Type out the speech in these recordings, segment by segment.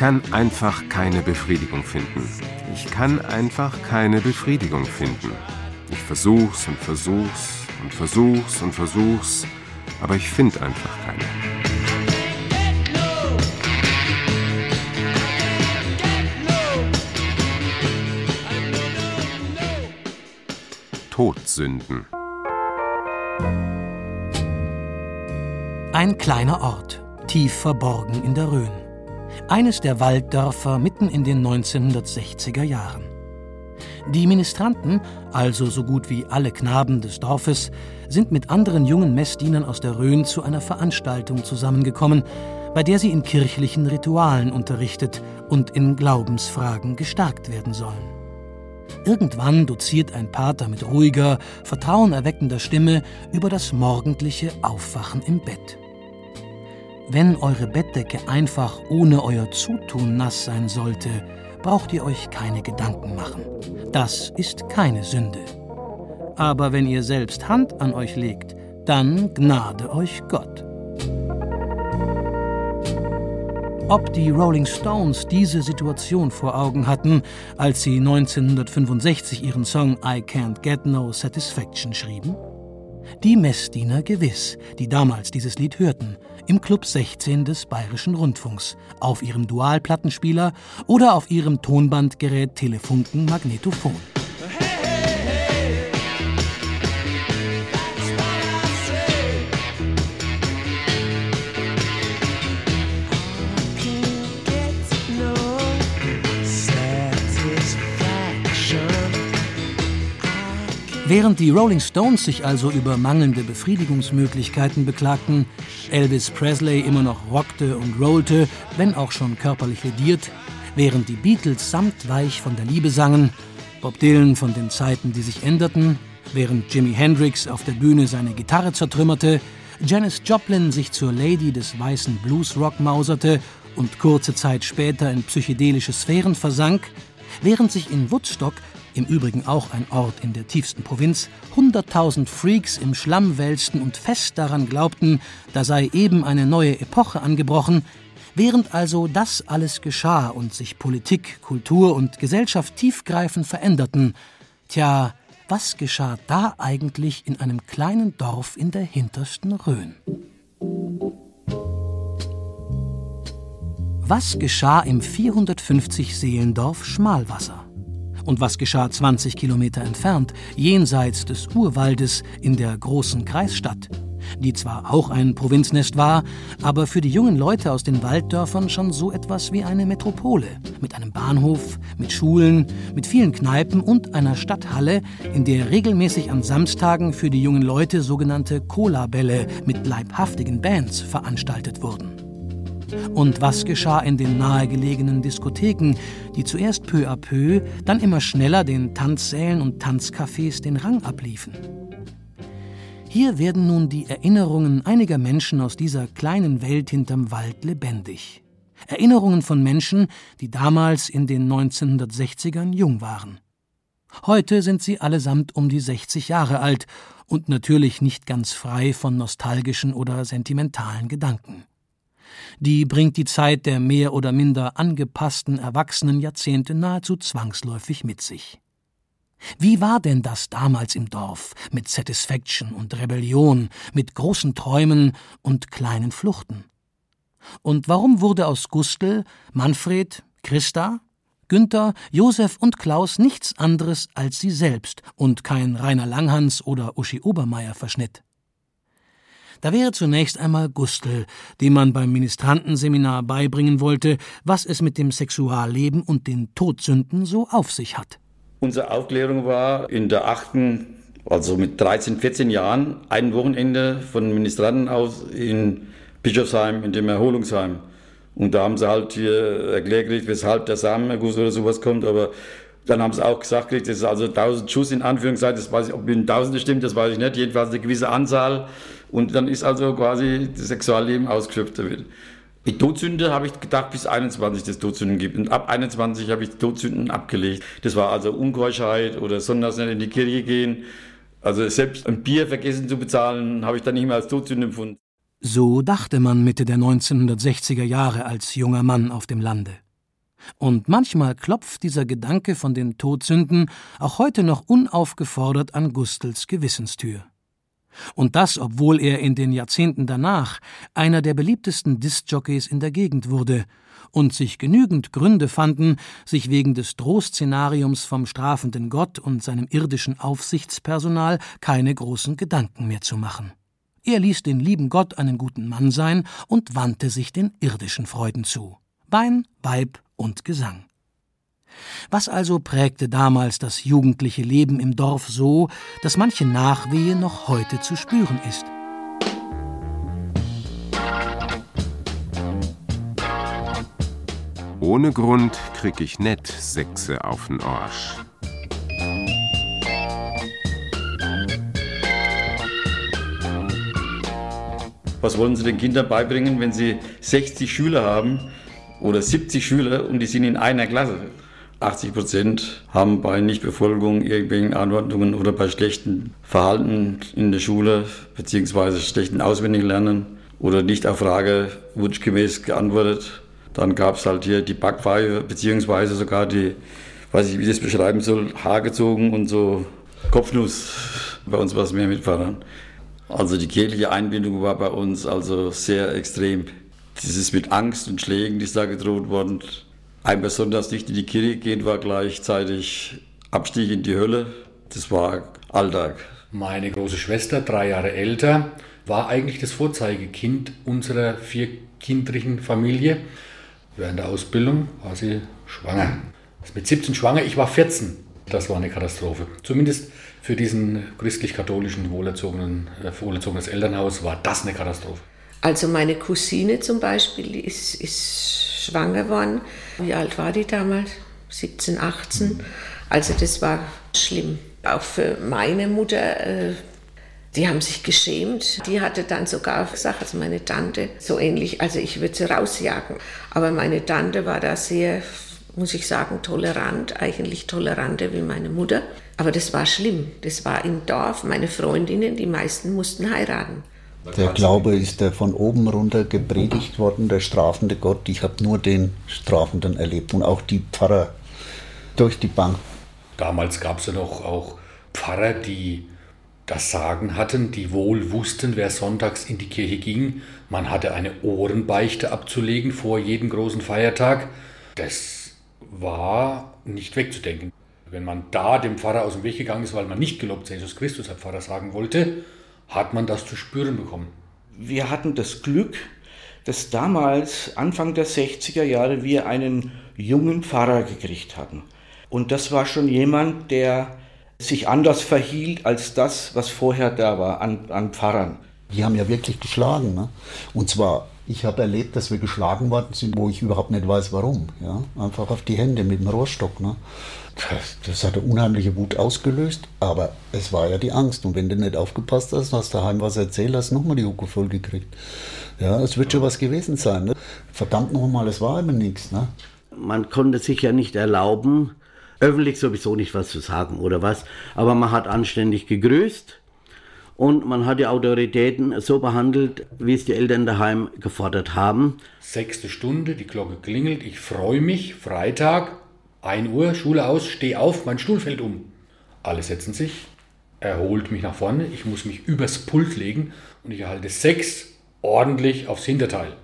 kann einfach keine Befriedigung finden. Ich kann einfach keine Befriedigung finden. Ich versuch's und versuch's und versuch's und versuch's, aber ich finde einfach keine. Todsünden. Ein kleiner Ort, tief verborgen in der Rhön eines der Walddörfer mitten in den 1960er Jahren. Die Ministranten, also so gut wie alle Knaben des Dorfes, sind mit anderen jungen Messdienern aus der Rhön zu einer Veranstaltung zusammengekommen, bei der sie in kirchlichen Ritualen unterrichtet und in Glaubensfragen gestärkt werden sollen. Irgendwann doziert ein Pater mit ruhiger, vertrauenerweckender Stimme über das morgendliche Aufwachen im Bett. Wenn eure Bettdecke einfach ohne euer Zutun nass sein sollte, braucht ihr euch keine Gedanken machen. Das ist keine Sünde. Aber wenn ihr selbst Hand an euch legt, dann gnade euch Gott. Ob die Rolling Stones diese Situation vor Augen hatten, als sie 1965 ihren Song I Can't Get No Satisfaction schrieben? Die Messdiener gewiss, die damals dieses Lied hörten, im Club 16 des Bayerischen Rundfunks, auf ihrem Dualplattenspieler oder auf ihrem Tonbandgerät Telefunken Magnetophon. Während die Rolling Stones sich also über mangelnde Befriedigungsmöglichkeiten beklagten, Elvis Presley immer noch rockte und rollte, wenn auch schon körperlich lediert, während die Beatles samtweich von der Liebe sangen, Bob Dylan von den Zeiten, die sich änderten, während Jimi Hendrix auf der Bühne seine Gitarre zertrümmerte, Janis Joplin sich zur Lady des weißen Bluesrock mauserte und kurze Zeit später in psychedelische Sphären versank, während sich in Woodstock im Übrigen auch ein Ort in der tiefsten Provinz, hunderttausend Freaks im Schlamm wälzten und fest daran glaubten, da sei eben eine neue Epoche angebrochen, während also das alles geschah und sich Politik, Kultur und Gesellschaft tiefgreifend veränderten, tja, was geschah da eigentlich in einem kleinen Dorf in der hintersten Rhön? Was geschah im 450 Seelendorf Schmalwasser? Und was geschah 20 Kilometer entfernt, jenseits des Urwaldes in der großen Kreisstadt? die zwar auch ein Provinznest war, aber für die jungen Leute aus den Walddörfern schon so etwas wie eine Metropole, mit einem Bahnhof, mit Schulen, mit vielen Kneipen und einer Stadthalle, in der regelmäßig an Samstagen für die jungen Leute sogenannte Cola-Bälle mit leibhaftigen Bands veranstaltet wurden. Und was geschah in den nahegelegenen Diskotheken, die zuerst peu à peu, dann immer schneller den Tanzsälen und Tanzcafés den Rang abliefen? Hier werden nun die Erinnerungen einiger Menschen aus dieser kleinen Welt hinterm Wald lebendig. Erinnerungen von Menschen, die damals in den 1960ern jung waren. Heute sind sie allesamt um die 60 Jahre alt und natürlich nicht ganz frei von nostalgischen oder sentimentalen Gedanken die bringt die Zeit der mehr oder minder angepassten erwachsenen Jahrzehnte nahezu zwangsläufig mit sich. Wie war denn das damals im Dorf mit Satisfaction und Rebellion, mit großen Träumen und kleinen Fluchten? Und warum wurde aus Gustl, Manfred, Christa, Günther, Josef und Klaus nichts anderes als sie selbst und kein Rainer Langhans oder Uschi Obermeier verschnitt? Da wäre zunächst einmal Gustl, dem man beim Ministrantenseminar beibringen wollte, was es mit dem Sexualleben und den Todsünden so auf sich hat. Unsere Aufklärung war in der achten Also mit 13, 14 Jahren ein Wochenende von Ministranten aus in Bischofsheim, in dem Erholungsheim. Und da haben sie halt hier erklärt weshalb der Samenerguss oder sowas kommt. Aber dann haben sie auch gesagt, das ist also 1000 Schuss in Anführungszeichen. Das weiß ich, ob in Tausende stimmt, das weiß ich nicht. Jedenfalls eine gewisse Anzahl. Und dann ist also quasi das Sexualleben ausgeschöpft damit. Die Todsünde habe ich gedacht, bis 21 das Todsünden gibt. Und ab 21 habe ich Todsünden abgelegt. Das war also Unkeuschheit oder sonntags nicht in die Kirche gehen. Also selbst ein Bier vergessen zu bezahlen, habe ich dann nicht mehr als Todsünde empfunden. So dachte man Mitte der 1960er Jahre als junger Mann auf dem Lande. Und manchmal klopft dieser Gedanke von den Todsünden auch heute noch unaufgefordert an Gustels Gewissenstür. Und das, obwohl er in den Jahrzehnten danach einer der beliebtesten Diskjockeys in der Gegend wurde und sich genügend Gründe fanden, sich wegen des Drohszenariums vom strafenden Gott und seinem irdischen Aufsichtspersonal keine großen Gedanken mehr zu machen. Er ließ den lieben Gott einen guten Mann sein und wandte sich den irdischen Freuden zu. Wein, Weib und Gesang. Was also prägte damals das jugendliche Leben im Dorf so, dass manche Nachwehe noch heute zu spüren ist? Ohne Grund krieg ich net Sechse auf'n Arsch. Was wollen Sie den Kindern beibringen, wenn Sie 60 Schüler haben oder 70 Schüler und die sind in einer Klasse? 80 Prozent haben bei Nichtbefolgung irgendwelchen Anordnungen oder bei schlechtem Verhalten in der Schule beziehungsweise schlechten Auswendiglernen oder nicht auf Frage wunschgemäß geantwortet. Dann gab es halt hier die Backpfeife beziehungsweise sogar die, weiß ich, wie ich das beschreiben soll, Haargezogen und so Kopfnuss. Bei uns war es mehr mit Pfarrern. Also die kirchliche Einbindung war bei uns also sehr extrem. Dieses mit Angst und Schlägen, die ist da gedroht worden. Ein besonders nicht in die Kirche gehen war gleichzeitig Abstieg in die Hölle. Das war Alltag. Meine große Schwester, drei Jahre älter, war eigentlich das Vorzeigekind unserer vierkindlichen Familie. Während der Ausbildung war sie schwanger. Mit 17 schwanger, ich war 14. Das war eine Katastrophe. Zumindest für diesen christlich-katholischen wohlerzogenen, äh, wohlerzogenes Elternhaus war das eine Katastrophe. Also meine Cousine zum Beispiel ist, ist schwanger worden. Wie alt war die damals? 17, 18. Also das war schlimm. Auch für meine Mutter, äh, die haben sich geschämt. Die hatte dann sogar gesagt, also meine Tante, so ähnlich, also ich würde sie rausjagen. Aber meine Tante war da sehr, muss ich sagen, tolerant, eigentlich toleranter wie meine Mutter. Aber das war schlimm. Das war im Dorf. Meine Freundinnen, die meisten mussten heiraten. Der Glaube ist der von oben runter gepredigt worden, der strafende Gott. Ich habe nur den Strafenden erlebt und auch die Pfarrer durch die Bank. Damals gab es ja noch auch Pfarrer, die das Sagen hatten, die wohl wussten, wer sonntags in die Kirche ging. Man hatte eine Ohrenbeichte abzulegen vor jedem großen Feiertag. Das war nicht wegzudenken. Wenn man da dem Pfarrer aus dem Weg gegangen ist, weil man nicht gelobt Jesus Christus, Herr Pfarrer, sagen wollte, hat man das zu spüren bekommen. Wir hatten das Glück, dass damals, Anfang der 60er Jahre, wir einen jungen Pfarrer gekriegt hatten. Und das war schon jemand, der sich anders verhielt als das, was vorher da war an, an Pfarrern. Die haben ja wirklich geschlagen. Ne? Und zwar, ich habe erlebt, dass wir geschlagen worden sind, wo ich überhaupt nicht weiß, warum. Ja? Einfach auf die Hände mit dem Rohrstock. Ne? Das, hat eine unheimliche Wut ausgelöst, aber es war ja die Angst. Und wenn du nicht aufgepasst hast, hast daheim was erzählt, hast nochmal die Hucke voll gekriegt. Ja, es wird schon was gewesen sein. Ne? Verdammt nochmal, es war immer nichts. Ne? Man konnte sich ja nicht erlauben, öffentlich sowieso nicht was zu sagen oder was, aber man hat anständig gegrüßt und man hat die Autoritäten so behandelt, wie es die Eltern daheim gefordert haben. Sechste Stunde, die Glocke klingelt, ich freue mich, Freitag, 1 Uhr, Schule aus, steh auf, mein Stuhl fällt um. Alle setzen sich, er holt mich nach vorne, ich muss mich übers Pult legen und ich erhalte sechs ordentlich aufs Hinterteil.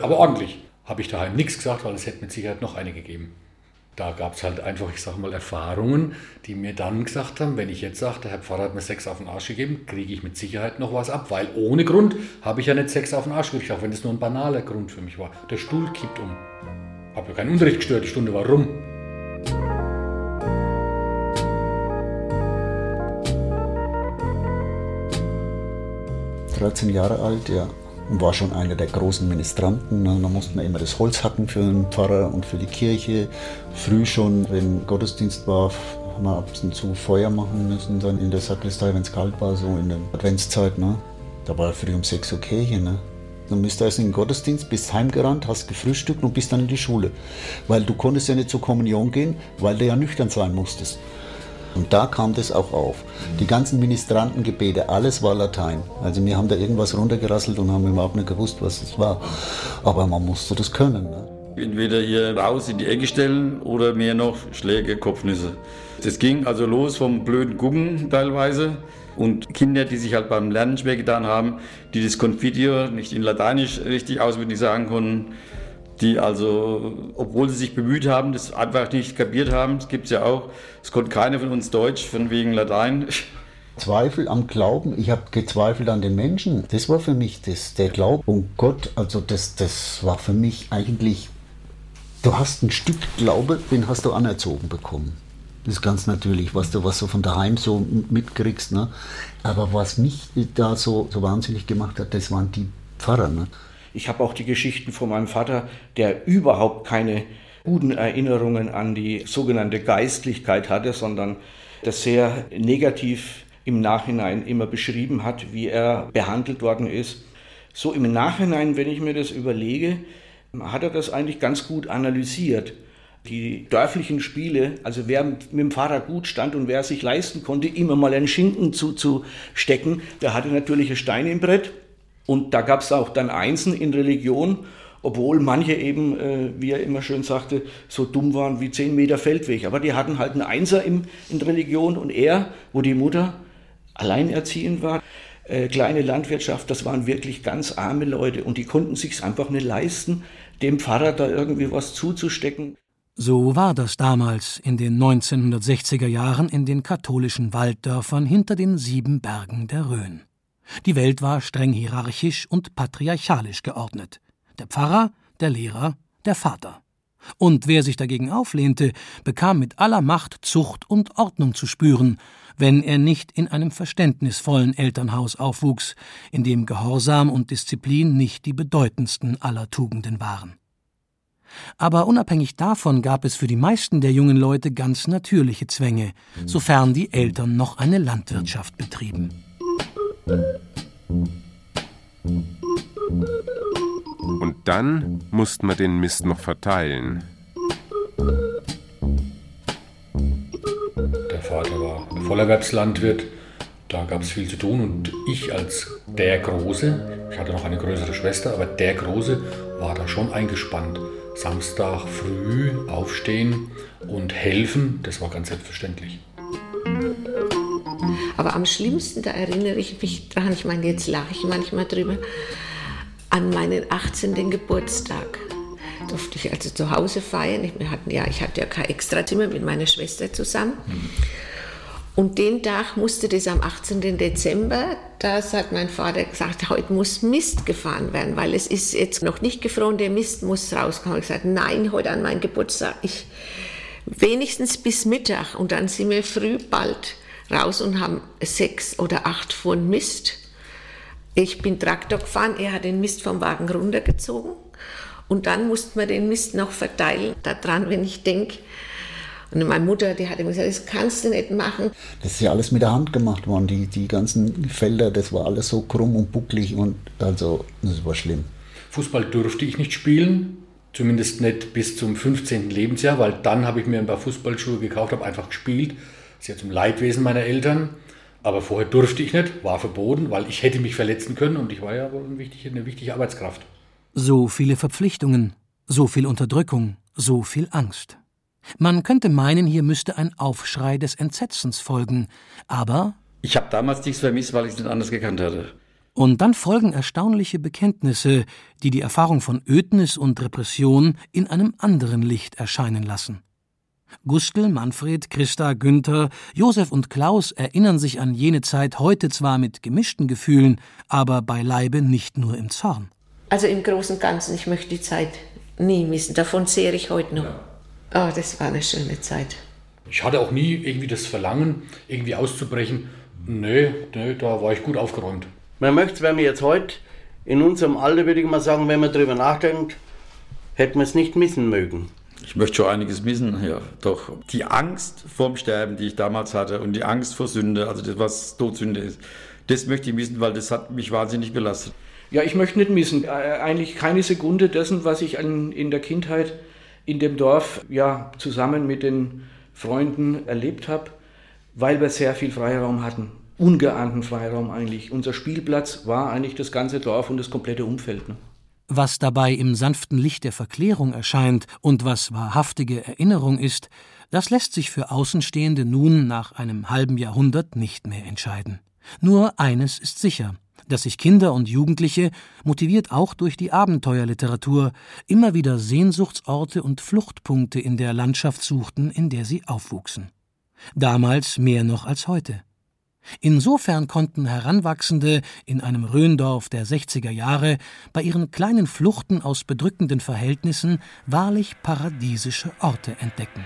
Aber ordentlich. Habe ich daheim nichts gesagt, weil es hätte mit Sicherheit noch eine gegeben. Da gab es halt einfach, ich sage mal, Erfahrungen, die mir dann gesagt haben, wenn ich jetzt sage, der Herr Pfarrer hat mir Sex auf den Arsch gegeben, kriege ich mit Sicherheit noch was ab, weil ohne Grund habe ich ja nicht Sex auf den Arsch gekriegt, auch wenn das nur ein banaler Grund für mich war. Der Stuhl kippt um. Habe ja keinen Unterricht gestört, die Stunde war rum. 13 Jahre alt, ja. Und war schon einer der großen Ministranten. Ne? Da mussten wir immer das Holz hacken für den Pfarrer und für die Kirche. Früh schon, wenn Gottesdienst war, haben wir ab und zu Feuer machen müssen, dann in der Sakristei, wenn es kalt war, so in der Adventszeit. Ne? Da war früh um 6 Uhr Kirche. Ne? Dann bist du erst in den Gottesdienst, bist heimgerannt, hast gefrühstückt und bist dann in die Schule. Weil du konntest ja nicht zur Kommunion gehen, weil du ja nüchtern sein musstest. Und da kam das auch auf. Die ganzen Ministrantengebete, alles war Latein. Also wir haben da irgendwas runtergerasselt und haben überhaupt nicht gewusst, was es war. Aber man musste das können. Ne? Entweder hier raus in die Ecke stellen oder mehr noch Schläge, Kopfnüsse. Das ging also los vom blöden Gucken teilweise. Und Kinder, die sich halt beim Lernen schwer getan haben, die das Confitio nicht in Lateinisch richtig auswendig sagen konnten, die also, obwohl sie sich bemüht haben, das einfach nicht kapiert haben, das gibt es ja auch, es konnte keiner von uns Deutsch, von wegen Latein. Zweifel am Glauben, ich habe gezweifelt an den Menschen. Das war für mich das, der Glaube und Gott, also das, das war für mich eigentlich, du hast ein Stück Glaube, den hast du anerzogen bekommen. Das ist ganz natürlich, was du, was du von daheim so mitkriegst. Ne? Aber was mich da so, so wahnsinnig gemacht hat, das waren die Pfarrer. Ne? Ich habe auch die Geschichten von meinem Vater, der überhaupt keine guten Erinnerungen an die sogenannte Geistlichkeit hatte, sondern das sehr negativ im Nachhinein immer beschrieben hat, wie er behandelt worden ist. So im Nachhinein, wenn ich mir das überlege, hat er das eigentlich ganz gut analysiert. Die dörflichen Spiele, also wer mit dem Fahrrad gut stand und wer sich leisten konnte, immer mal einen Schinken zuzustecken, der hatte natürlich Steine im Brett und da gab es auch dann Einsen in Religion, obwohl manche eben, äh, wie er immer schön sagte, so dumm waren wie zehn Meter Feldweg. Aber die hatten halt einen Einser im, in Religion und er, wo die Mutter alleinerziehend war, äh, kleine Landwirtschaft, das waren wirklich ganz arme Leute und die konnten sich einfach nicht leisten, dem Pfarrer da irgendwie was zuzustecken. So war das damals in den 1960er Jahren in den katholischen Walddörfern hinter den sieben Bergen der Rhön. Die Welt war streng hierarchisch und patriarchalisch geordnet. Der Pfarrer, der Lehrer, der Vater. Und wer sich dagegen auflehnte, bekam mit aller Macht Zucht und Ordnung zu spüren, wenn er nicht in einem verständnisvollen Elternhaus aufwuchs, in dem Gehorsam und Disziplin nicht die bedeutendsten aller Tugenden waren. Aber unabhängig davon gab es für die meisten der jungen Leute ganz natürliche Zwänge, sofern die Eltern noch eine Landwirtschaft betrieben. Und dann musste man den Mist noch verteilen. Der Vater war Vollerwerbslandwirt, da gab es viel zu tun und ich als der Große, ich hatte noch eine größere Schwester, aber der Große war da schon eingespannt. Samstag früh aufstehen und helfen, das war ganz selbstverständlich. Aber am schlimmsten, da erinnere ich mich dran, ich meine, jetzt lache ich manchmal drüber, an meinen 18. Geburtstag durfte ich also zu Hause feiern. Ich, hatten, ja, ich hatte ja kein Extrazimmer mit meiner Schwester zusammen. Und den Tag musste das am 18. Dezember, das hat mein Vater gesagt, heute muss Mist gefahren werden, weil es ist jetzt noch nicht gefroren, der Mist muss rauskommen. Ich gesagt, nein, heute an meinem Geburtstag, ich, wenigstens bis Mittag. Und dann sind wir früh bald raus und haben sechs oder acht Pfund Mist. Ich bin Traktor gefahren, er hat den Mist vom Wagen runtergezogen und dann mussten wir den Mist noch verteilen. Daran, wenn ich denke, und meine Mutter, die hat immer gesagt, das kannst du nicht machen. Das ist ja alles mit der Hand gemacht worden. Die, die ganzen Felder, das war alles so krumm und bucklig und also, das war schlimm. Fußball durfte ich nicht spielen, zumindest nicht bis zum 15. Lebensjahr, weil dann habe ich mir ein paar Fußballschuhe gekauft, habe einfach gespielt sehr zum Leidwesen meiner Eltern. Aber vorher durfte ich nicht, war verboten, weil ich hätte mich verletzen können und ich war ja eine wichtige, eine wichtige Arbeitskraft. So viele Verpflichtungen, so viel Unterdrückung, so viel Angst. Man könnte meinen, hier müsste ein Aufschrei des Entsetzens folgen, aber. Ich habe damals nichts vermisst, weil ich es nicht anders gekannt hatte. Und dann folgen erstaunliche Bekenntnisse, die die Erfahrung von Ödnis und Repression in einem anderen Licht erscheinen lassen. Gustl, Manfred, Christa, Günther, Josef und Klaus erinnern sich an jene Zeit heute zwar mit gemischten Gefühlen, aber beileibe nicht nur im Zorn. Also im Großen und Ganzen, ich möchte die Zeit nie missen. Davon zehre ich heute noch. Oh, das war eine schöne Zeit. Ich hatte auch nie irgendwie das Verlangen, irgendwie auszubrechen. Nö, nö, da war ich gut aufgeräumt. Man möchte es, wenn wir jetzt heute in unserem Alter, würde ich mal sagen, wenn man darüber nachdenkt, hätten wir es nicht missen mögen. Ich möchte schon einiges missen, ja. Doch die Angst vorm Sterben, die ich damals hatte und die Angst vor Sünde, also das, was Todsünde ist, das möchte ich missen, weil das hat mich wahnsinnig belastet. Ja, ich möchte nicht missen. Eigentlich keine Sekunde dessen, was ich in der Kindheit in dem Dorf ja zusammen mit den Freunden erlebt habe, weil wir sehr viel Freiraum hatten. Ungeahnten Freiraum eigentlich. Unser Spielplatz war eigentlich das ganze Dorf und das komplette Umfeld. Ne? Was dabei im sanften Licht der Verklärung erscheint und was wahrhaftige Erinnerung ist, das lässt sich für Außenstehende nun nach einem halben Jahrhundert nicht mehr entscheiden. Nur eines ist sicher, dass sich Kinder und Jugendliche, motiviert auch durch die Abenteuerliteratur, immer wieder Sehnsuchtsorte und Fluchtpunkte in der Landschaft suchten, in der sie aufwuchsen. Damals mehr noch als heute. Insofern konnten Heranwachsende in einem Rhöndorf der 60er Jahre bei ihren kleinen Fluchten aus bedrückenden Verhältnissen wahrlich paradiesische Orte entdecken.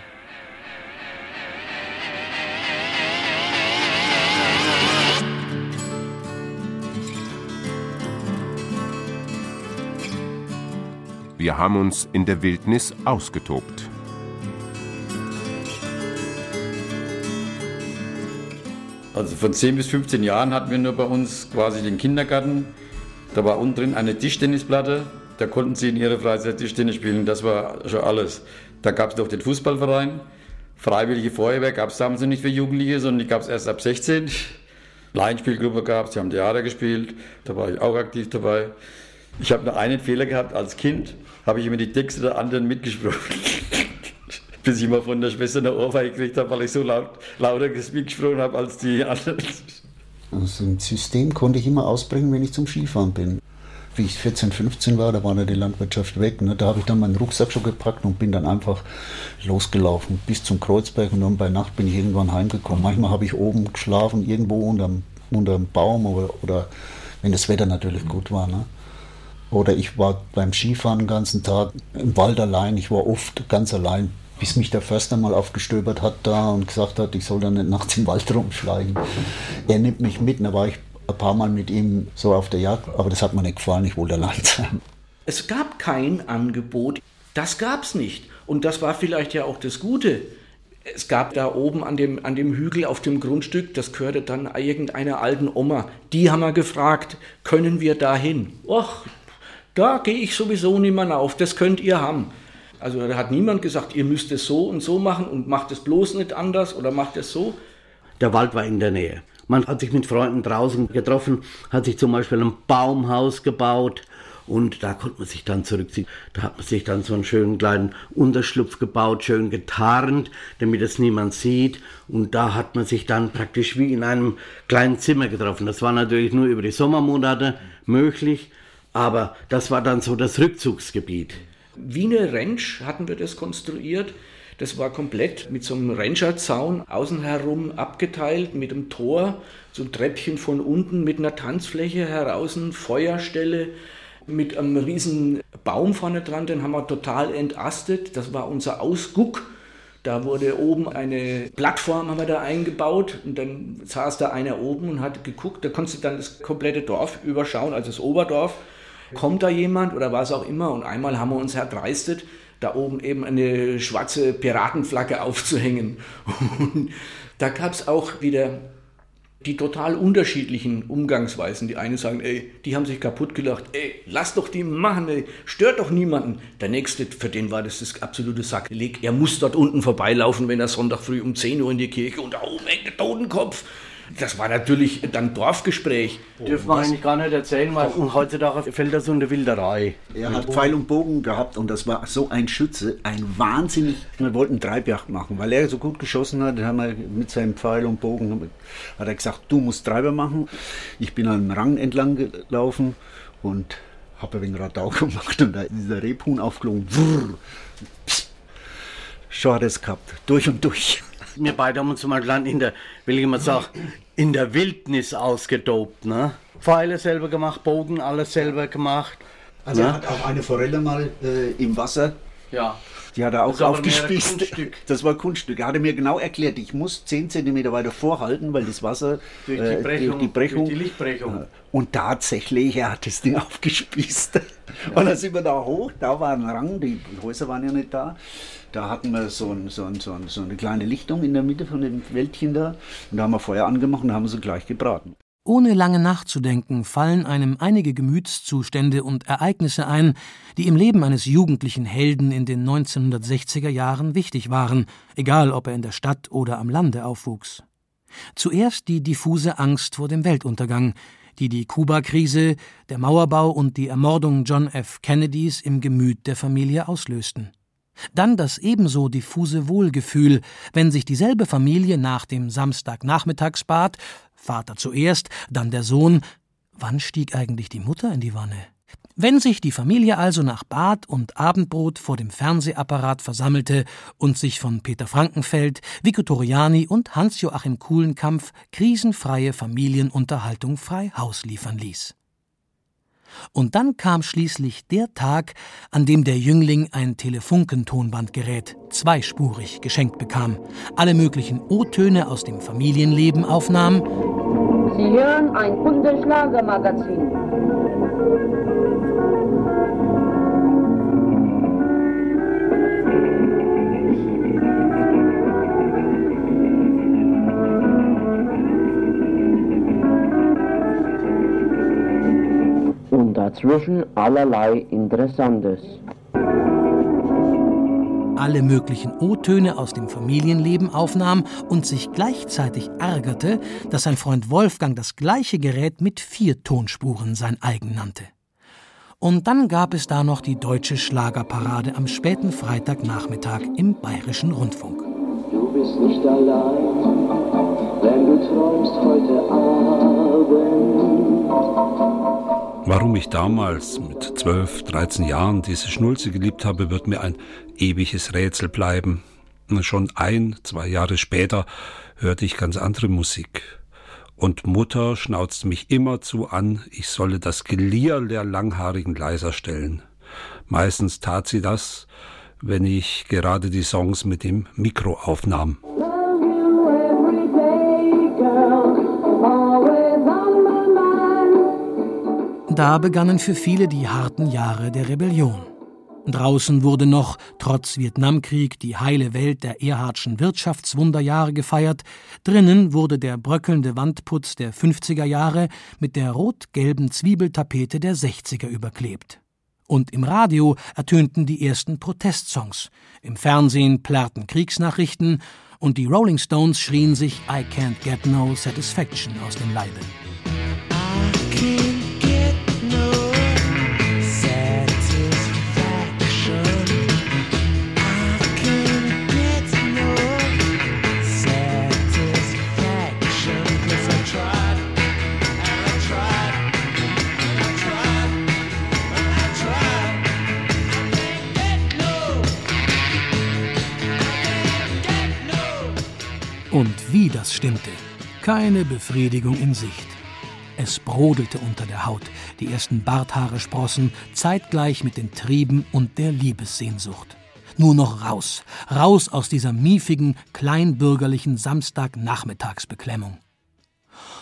Wir haben uns in der Wildnis ausgetobt. Also von 10 bis 15 Jahren hatten wir nur bei uns quasi den Kindergarten. Da war unten drin eine Tischtennisplatte. Da konnten sie in ihrer Freizeit Tischtennis spielen. Das war schon alles. Da gab es noch den Fußballverein. Freiwillige Feuerwehr gab es damals nicht für Jugendliche, sondern die gab es erst ab 16. Laienspielgruppe gab es, sie haben Theater gespielt. Da war ich auch aktiv dabei. Ich habe noch einen Fehler gehabt als Kind habe ich immer die Texte der anderen mitgesprochen. Bis ich mal von der Schwester eine Ohrfeige gekriegt habe, weil ich so laut, lauter mitgesprochen habe als die anderen. Also ein System konnte ich immer ausbringen, wenn ich zum Skifahren bin. Wie ich 14, 15 war, da war ja die Landwirtschaft weg. Ne? Da habe ich dann meinen Rucksack schon gepackt und bin dann einfach losgelaufen bis zum Kreuzberg und dann bei Nacht bin ich irgendwann heimgekommen. Manchmal habe ich oben geschlafen, irgendwo unterm, unterm Baum oder, oder wenn das Wetter natürlich gut war. Ne? Oder ich war beim Skifahren den ganzen Tag im Wald allein. Ich war oft ganz allein, bis mich der Förster mal aufgestöbert hat da und gesagt hat, ich soll da nicht nachts im Wald rumschleichen. Er nimmt mich mit, da war ich ein paar Mal mit ihm so auf der Jagd, aber das hat mir nicht gefallen, ich wollte allein sein. Es gab kein Angebot, das gab es nicht. Und das war vielleicht ja auch das Gute. Es gab da oben an dem, an dem Hügel auf dem Grundstück, das gehörte dann irgendeiner alten Oma. Die haben wir gefragt, können wir da hin? Och, da gehe ich sowieso niemand auf, das könnt ihr haben. Also da hat niemand gesagt, ihr müsst es so und so machen und macht es bloß nicht anders oder macht es so. Der Wald war in der Nähe. Man hat sich mit Freunden draußen getroffen, hat sich zum Beispiel ein Baumhaus gebaut und da konnte man sich dann zurückziehen. Da hat man sich dann so einen schönen kleinen Unterschlupf gebaut, schön getarnt, damit es niemand sieht. Und da hat man sich dann praktisch wie in einem kleinen Zimmer getroffen. Das war natürlich nur über die Sommermonate möglich. Aber das war dann so das Rückzugsgebiet. Wie eine Ranch hatten wir das konstruiert. Das war komplett mit so einem Rancherzaun außen herum abgeteilt, mit einem Tor, so ein Treppchen von unten mit einer Tanzfläche heraus, Feuerstelle, mit einem riesen Baum vorne dran, den haben wir total entastet. Das war unser Ausguck. Da wurde oben eine Plattform haben wir da eingebaut und dann saß da einer oben und hat geguckt. Da konntest du dann das komplette Dorf überschauen, also das Oberdorf kommt da jemand oder was auch immer. Und einmal haben wir uns erdreistet, da oben eben eine schwarze Piratenflagge aufzuhängen. Und da gab es auch wieder die total unterschiedlichen Umgangsweisen. Die einen sagen, ey, die haben sich kaputt gelacht, ey, lass doch die machen, ey, stört doch niemanden. Der nächste, für den war das das absolute Sakrileg. Er muss dort unten vorbeilaufen, wenn er Sonntag früh um 10 Uhr in die Kirche und da oben hängt der Totenkopf. Das war natürlich dann Dorfgespräch. Dürfen wir eigentlich gar nicht erzählen, weil heutzutage fällt das unter Wilderei. Er hat Pfeil und Bogen gehabt und das war so ein Schütze, ein wahnsinnig. Wir wollten Treibjagd machen, weil er so gut geschossen hat. Haben wir mit seinem Pfeil und Bogen hat er gesagt, du musst Treiber machen. Ich bin an einem Rang entlang gelaufen und habe ein wenig Radau gemacht und da ist dieser Rebhuhn aufgeflogen. Schon hat er es gehabt, durch und durch. Wir beide haben uns mal in der, will ich mal sagen, in der Wildnis ausgetobt. Ne? Pfeile selber gemacht, Bogen alles selber gemacht. Also ne? er hat auch eine Forelle mal äh, im Wasser ja. Die hat er auch aufgespießt. Das war Kunststück. Er hatte mir genau erklärt, ich muss 10 cm weiter vorhalten, weil das Wasser durch die Brechung, äh, durch die, Brechung, durch die Lichtbrechung. Und tatsächlich, er hat das Ding aufgespießt. Ja. Und dann sind wir da hoch, da war ein Rang, die Häuser waren ja nicht da. Da hatten wir so, ein, so, ein, so, ein, so eine kleine Lichtung in der Mitte von dem Wäldchen da. Und da haben wir Feuer angemacht und haben sie gleich gebraten. Ohne lange nachzudenken, fallen einem einige Gemütszustände und Ereignisse ein, die im Leben eines jugendlichen Helden in den 1960er Jahren wichtig waren, egal ob er in der Stadt oder am Lande aufwuchs. Zuerst die diffuse Angst vor dem Weltuntergang, die die Kuba-Krise, der Mauerbau und die Ermordung John F. Kennedys im Gemüt der Familie auslösten. Dann das ebenso diffuse Wohlgefühl, wenn sich dieselbe Familie nach dem Samstagnachmittagsbad Vater zuerst, dann der Sohn. Wann stieg eigentlich die Mutter in die Wanne? Wenn sich die Familie also nach Bad und Abendbrot vor dem Fernsehapparat versammelte und sich von Peter Frankenfeld, Vico Toriani und Hans-Joachim Kuhlenkampf krisenfreie Familienunterhaltung frei Haus liefern ließ. Und dann kam schließlich der Tag, an dem der Jüngling ein Telefunkentonbandgerät, zweispurig, geschenkt bekam, alle möglichen O-Töne aus dem Familienleben aufnahm. Sie hören ein Kundenschlagermagazin. Dazwischen allerlei Interessantes. Alle möglichen O-Töne aus dem Familienleben aufnahm und sich gleichzeitig ärgerte, dass sein Freund Wolfgang das gleiche Gerät mit vier Tonspuren sein eigen nannte. Und dann gab es da noch die deutsche Schlagerparade am späten Freitagnachmittag im Bayerischen Rundfunk. Du bist nicht allein, wenn du träumst heute Abend. Warum ich damals mit 12, 13 Jahren diese Schnulze geliebt habe, wird mir ein ewiges Rätsel bleiben. Schon ein, zwei Jahre später hörte ich ganz andere Musik. Und Mutter schnauzte mich immerzu an, ich solle das Gelier der Langhaarigen leiser stellen. Meistens tat sie das, wenn ich gerade die Songs mit dem Mikro aufnahm. Da begannen für viele die harten Jahre der Rebellion. Draußen wurde noch, trotz Vietnamkrieg, die heile Welt der Erhardschen Wirtschaftswunderjahre gefeiert, drinnen wurde der bröckelnde Wandputz der 50er Jahre mit der rot-gelben Zwiebeltapete der 60er überklebt. Und im Radio ertönten die ersten Protestsongs, im Fernsehen plärrten Kriegsnachrichten und die Rolling Stones schrien sich I can't get no satisfaction aus dem Leibe. Wie das stimmte. Keine Befriedigung in Sicht. Es brodelte unter der Haut, die ersten Barthaare sprossen, zeitgleich mit den Trieben und der Liebessehnsucht. Nur noch raus, raus aus dieser miefigen, kleinbürgerlichen Samstagnachmittagsbeklemmung.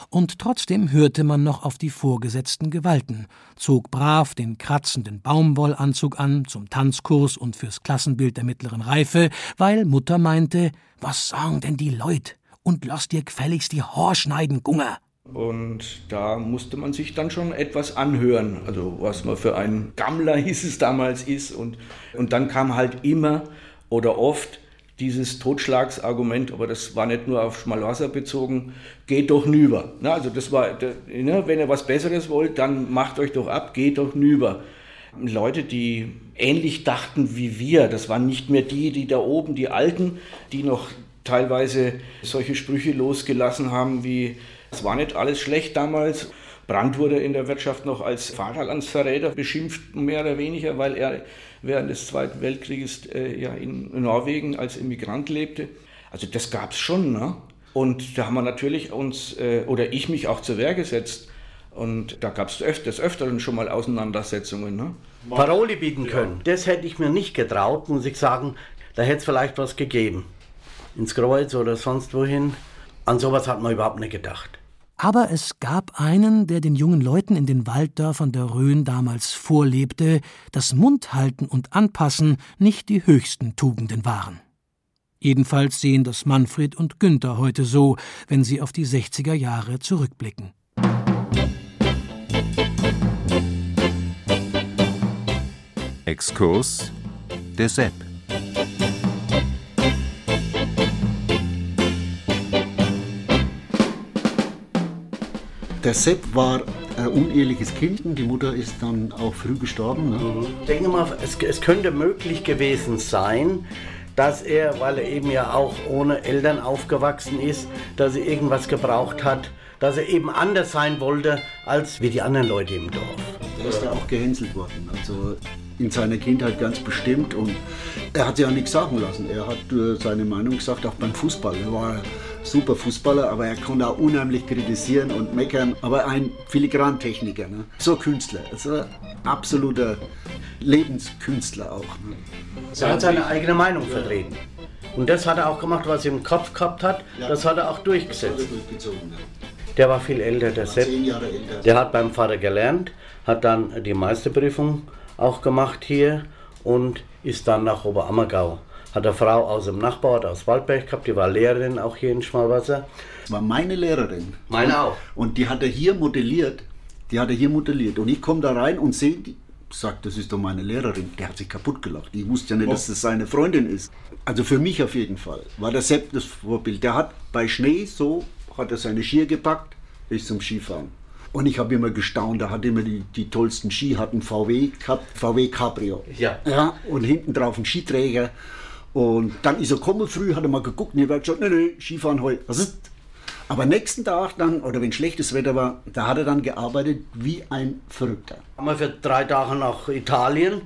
Und trotzdem hörte man noch auf die vorgesetzten Gewalten, zog brav den kratzenden Baumwollanzug an zum Tanzkurs und fürs Klassenbild der mittleren Reife, weil Mutter meinte, was sagen denn die Leut? Und lass dir gefälligst die Haar schneiden, Gunger. Und da musste man sich dann schon etwas anhören, also was man für ein Gammler hieß es damals ist. Und, und dann kam halt immer oder oft dieses Totschlagsargument, aber das war nicht nur auf Schmalwasser bezogen, geht doch nüber. Na, also das war, ne, wenn ihr was Besseres wollt, dann macht euch doch ab, geht doch nüber. Leute, die ähnlich dachten wie wir, das waren nicht mehr die, die da oben, die Alten, die noch teilweise solche Sprüche losgelassen haben wie, es war nicht alles schlecht damals. Brandt wurde in der Wirtschaft noch als Vaterlandsverräter beschimpft, mehr oder weniger, weil er während des Zweiten Weltkrieges äh, ja, in Norwegen als Immigrant lebte. Also das gab es schon. Ne? Und da haben wir natürlich uns, äh, oder ich mich auch zur Wehr gesetzt. Und da gab es des Öfteren schon mal Auseinandersetzungen. Ne? Paroli bieten können, das hätte ich mir nicht getraut, muss ich sagen. Da hätte es vielleicht was gegeben. Ins Kreuz oder sonst wohin. An sowas hat man überhaupt nicht gedacht. Aber es gab einen, der den jungen Leuten in den Walddörfern der Rhön damals vorlebte, dass Mundhalten und Anpassen nicht die höchsten Tugenden waren. Jedenfalls sehen das Manfred und Günther heute so, wenn sie auf die 60er Jahre zurückblicken. Exkurs der Sepp. Der Sepp war ein uneheliches Kind und die Mutter ist dann auch früh gestorben. Ne? Ich denke mal, es, es könnte möglich gewesen sein, dass er, weil er eben ja auch ohne Eltern aufgewachsen ist, dass er irgendwas gebraucht hat, dass er eben anders sein wollte als wie die anderen Leute im Dorf. Er ist ja auch gehänselt worden, also in seiner Kindheit ganz bestimmt und er hat sich auch nichts sagen lassen. Er hat äh, seine Meinung gesagt, auch beim Fußball. Er war super Fußballer, aber er konnte auch unheimlich kritisieren und meckern. Aber ein Filigrantechniker, ne? so Künstler, also absoluter Lebenskünstler auch. Ne? Er hat seine eigene Meinung vertreten. Und das hat er auch gemacht, was er im Kopf gehabt hat, das hat er auch durchgesetzt. Der war viel älter, der Sepp. Der hat beim Vater gelernt, hat dann die Meisterprüfung auch gemacht hier und ist dann nach Oberammergau. Hat eine Frau aus dem Nachbarort aus Waldberg gehabt, die war Lehrerin auch hier in Schmalwasser. Das war meine Lehrerin. Meine auch. Und die hat er hier modelliert. Die hat er hier modelliert. Und ich komme da rein und sehe, die sagt, das ist doch meine Lehrerin. Der hat sich kaputt gelacht. Ich wusste ja nicht, dass das seine Freundin ist. Also für mich auf jeden Fall war der Sepp das Vorbild. Der hat bei Schnee so, hat er seine Skier gepackt, ist zum Skifahren. Und ich habe immer gestaunt, da hat immer die, die tollsten Ski, hat einen VW gehabt, VW Cabrio. Ja. ja. Und hinten drauf ein Skiträger. Und dann ist er gekommen früh, hat er mal geguckt und ich gesagt, nee, nee, Skifahren heute. Was ist? Aber nächsten Tag dann, oder wenn schlechtes Wetter war, da hat er dann gearbeitet wie ein Verrückter. Haben wir für drei Tage nach Italien.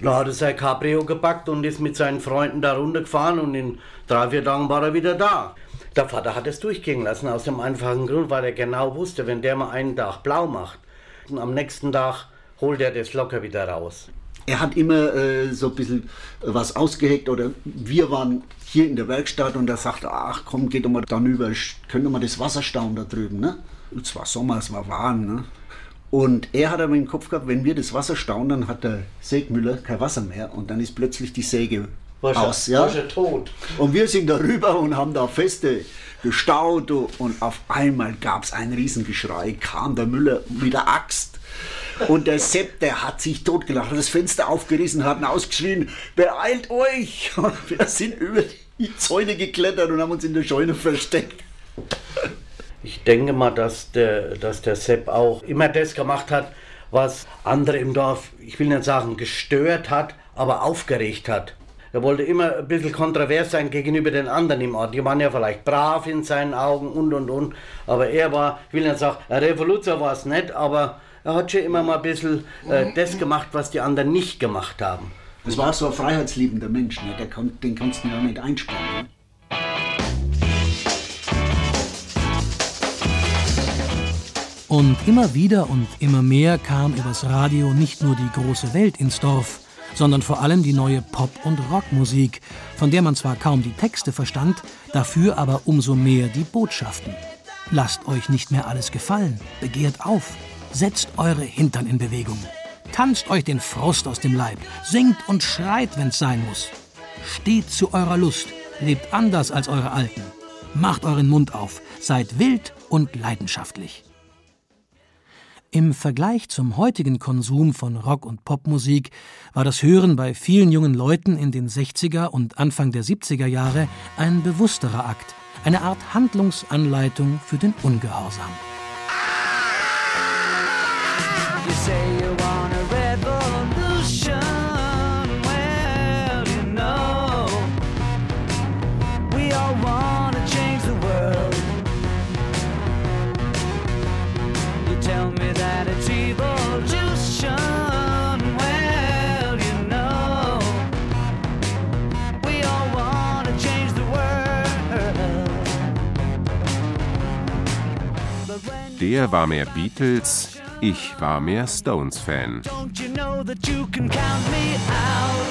Da hat er sein Cabrio gepackt und ist mit seinen Freunden da runtergefahren und in drei, vier Tagen war er wieder da. Der Vater hat es durchgehen lassen, aus dem einfachen Grund, weil er genau wusste, wenn der mal einen Tag blau macht, am nächsten Tag holt er das locker wieder raus. Er hat immer äh, so ein bisschen was ausgeheckt oder wir waren hier in der Werkstatt und er sagte, ach komm, geht doch mal dann über, können wir das Wasser stauen da drüben, ne? Es war Sommer, es war warm, ne? Und er hat aber im Kopf gehabt, wenn wir das Wasser stauen, dann hat der Sägmüller kein Wasser mehr und dann ist plötzlich die Säge War schon- aus. Ja? war schon tot. Und wir sind darüber und haben da Feste gestaut und auf einmal gab es ein Riesengeschrei, kam der Müller mit der Axt. Und der Sepp, der hat sich totgelacht, hat das Fenster aufgerissen, hat ausgeschrien, beeilt euch! Und wir sind über die Zäune geklettert und haben uns in der Scheune versteckt. Ich denke mal, dass der, dass der Sepp auch immer das gemacht hat, was andere im Dorf, ich will nicht sagen gestört hat, aber aufgeregt hat. Er wollte immer ein bisschen kontrovers sein gegenüber den anderen im Ort. Die waren ja vielleicht brav in seinen Augen und und und. Aber er war, ich will nicht sagen, ein Revoluzer war es nicht, aber er hat schon immer mal ein bisschen äh, das gemacht, was die anderen nicht gemacht haben. Das war so ein freiheitsliebender Mensch, ne? Der kon, den kannst du ja nicht einsperren. Ne? Und immer wieder und immer mehr kam übers Radio nicht nur die große Welt ins Dorf, sondern vor allem die neue Pop- und Rockmusik, von der man zwar kaum die Texte verstand, dafür aber umso mehr die Botschaften. Lasst euch nicht mehr alles gefallen, begehrt auf, setzt eure Hintern in Bewegung, tanzt euch den Frust aus dem Leib, singt und schreit, wenn's sein muss. Steht zu eurer Lust, lebt anders als eure Alten, macht euren Mund auf, seid wild und leidenschaftlich. Im Vergleich zum heutigen Konsum von Rock- und Popmusik war das Hören bei vielen jungen Leuten in den 60er und Anfang der 70er Jahre ein bewussterer Akt, eine Art Handlungsanleitung für den Ungehorsam. Der war mehr Beatles, ich war mehr Stones-Fan. Don't you know that you can count me out?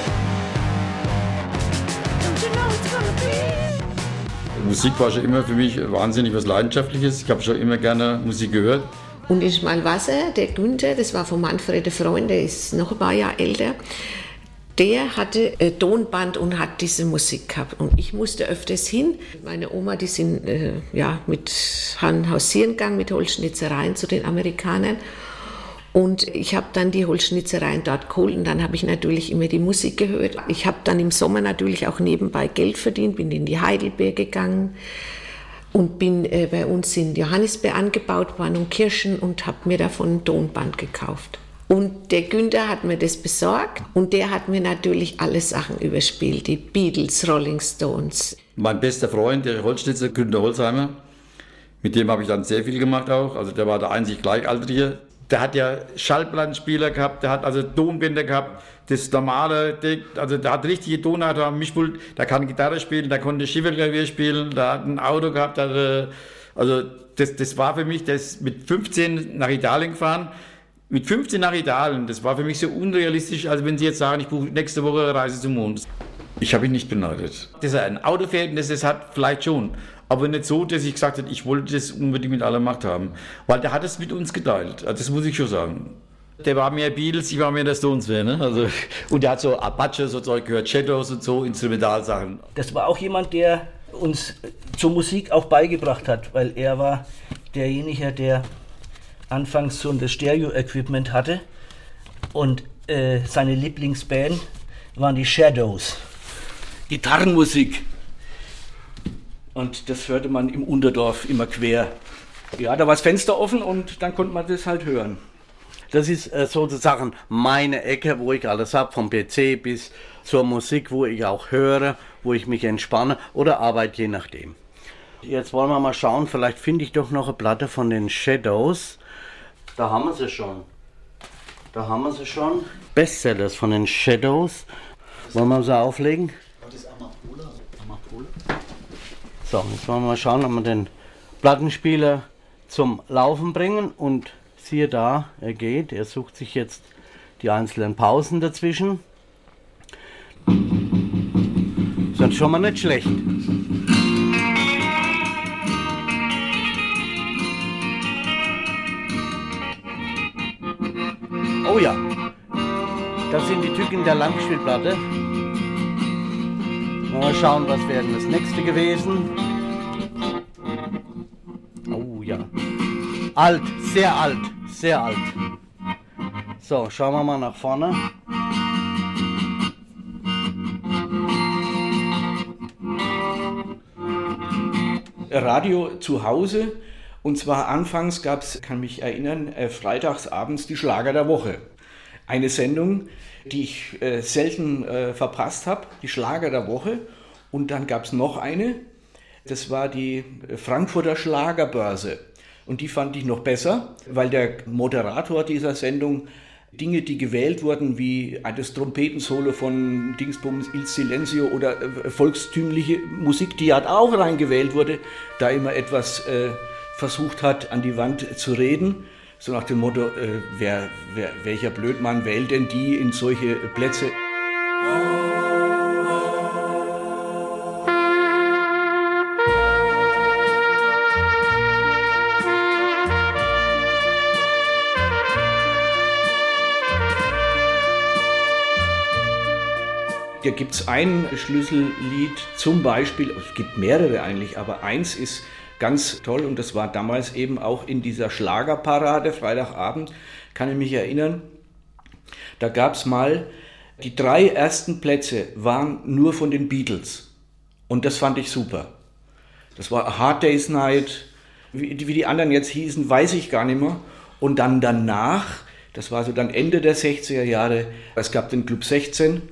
Don't you know it's gonna be? Musik war schon immer für mich wahnsinnig was Leidenschaftliches. Ich habe schon immer gerne Musik gehört. Und in Schmalwasser, der Günther, das war von Manfred der Freund, der ist noch ein paar Jahre älter, der hatte äh, Tonband und hat diese Musik gehabt. Und ich musste öfters hin. Meine Oma, die sind äh, ja, mit Han hausieren gegangen, mit Holzschnitzereien zu den Amerikanern. Und ich habe dann die Holzschnitzereien dort geholt und dann habe ich natürlich immer die Musik gehört. Ich habe dann im Sommer natürlich auch nebenbei Geld verdient, bin in die Heidelbeer gegangen und bin äh, bei uns in Johannisbeer angebaut worden und Kirschen und habe mir davon ein Tonband gekauft. Und der Günther hat mir das besorgt und der hat mir natürlich alle Sachen überspielt, die Beatles, Rolling Stones. Mein bester Freund, der Holzschnitzer, Günter Holzheimer, mit dem habe ich dann sehr viel gemacht auch. Also der war der einzig Gleichaltrige. Der hat ja Schallplattenspieler gehabt, der hat also Tonbänder gehabt, das normale, Ding, also der hat richtige Tonart am Mischpult, der kann Gitarre spielen, der konnte Schifferklavier spielen, der hat ein Auto gehabt, der hatte, also das, das war für mich, der ist mit 15 nach Italien gefahren, mit 15 nach Italien, das war für mich so unrealistisch, als wenn Sie jetzt sagen, ich buche nächste Woche Reise zum Mond. Ich habe ihn nicht beneidet. Dass er ein Auto fährt, das, das hat vielleicht schon. Aber nicht so, dass ich gesagt habe, ich wollte das unbedingt mit aller Macht haben. Weil der hat es mit uns geteilt. Also das muss ich schon sagen. Der war mehr Beatles, ich war mehr der Stones-Fan. Ne? Also, und der hat so Apache, so Zeug gehört, Shadows und so, Instrumentalsachen. Das war auch jemand, der uns zur Musik auch beigebracht hat, weil er war derjenige, der anfangs so das Stereo-Equipment hatte und äh, seine Lieblingsband waren die Shadows. Gitarrenmusik. Und das hörte man im Unterdorf immer quer. Ja, da war das Fenster offen und dann konnte man das halt hören. Das ist äh, sozusagen meine Ecke, wo ich alles habe, vom PC bis zur Musik, wo ich auch höre, wo ich mich entspanne oder arbeite, je nachdem. Jetzt wollen wir mal schauen, vielleicht finde ich doch noch eine Platte von den Shadows. Da haben wir sie schon. Da haben wir sie schon. Bestsellers von den Shadows. Wollen wir sie auflegen? So, jetzt wollen wir mal schauen, ob wir den Plattenspieler zum Laufen bringen. Und siehe da, er geht. Er sucht sich jetzt die einzelnen Pausen dazwischen. Ist dann schon mal nicht schlecht. Oh ja, das sind die Tücken der Langspielplatte. Mal schauen, was wäre das nächste gewesen. Oh ja. Alt, sehr alt, sehr alt. So, schauen wir mal nach vorne. Radio zu Hause. Und zwar anfangs gab es, kann mich erinnern, äh, freitags abends die Schlager der Woche. Eine Sendung, die ich äh, selten äh, verpasst habe, die Schlager der Woche. Und dann gab es noch eine, das war die Frankfurter Schlagerbörse. Und die fand ich noch besser, weil der Moderator dieser Sendung Dinge, die gewählt wurden, wie das Trompetensolo von Dingsbums Il Silenzio oder äh, volkstümliche Musik, die halt auch reingewählt wurde, da immer etwas äh, versucht hat, an die Wand zu reden. So nach dem Motto, äh, wer, wer, welcher Blödmann wählt denn die in solche Plätze? Da gibt es ein Schlüssellied, zum Beispiel, es gibt mehrere eigentlich, aber eins ist ganz toll und das war damals eben auch in dieser Schlagerparade, Freitagabend, kann ich mich erinnern. Da gab es mal, die drei ersten Plätze waren nur von den Beatles und das fand ich super. Das war A Hard Day's Night, wie, wie die anderen jetzt hießen, weiß ich gar nicht mehr. Und dann danach, das war so dann Ende der 60er Jahre, es gab den Club 16,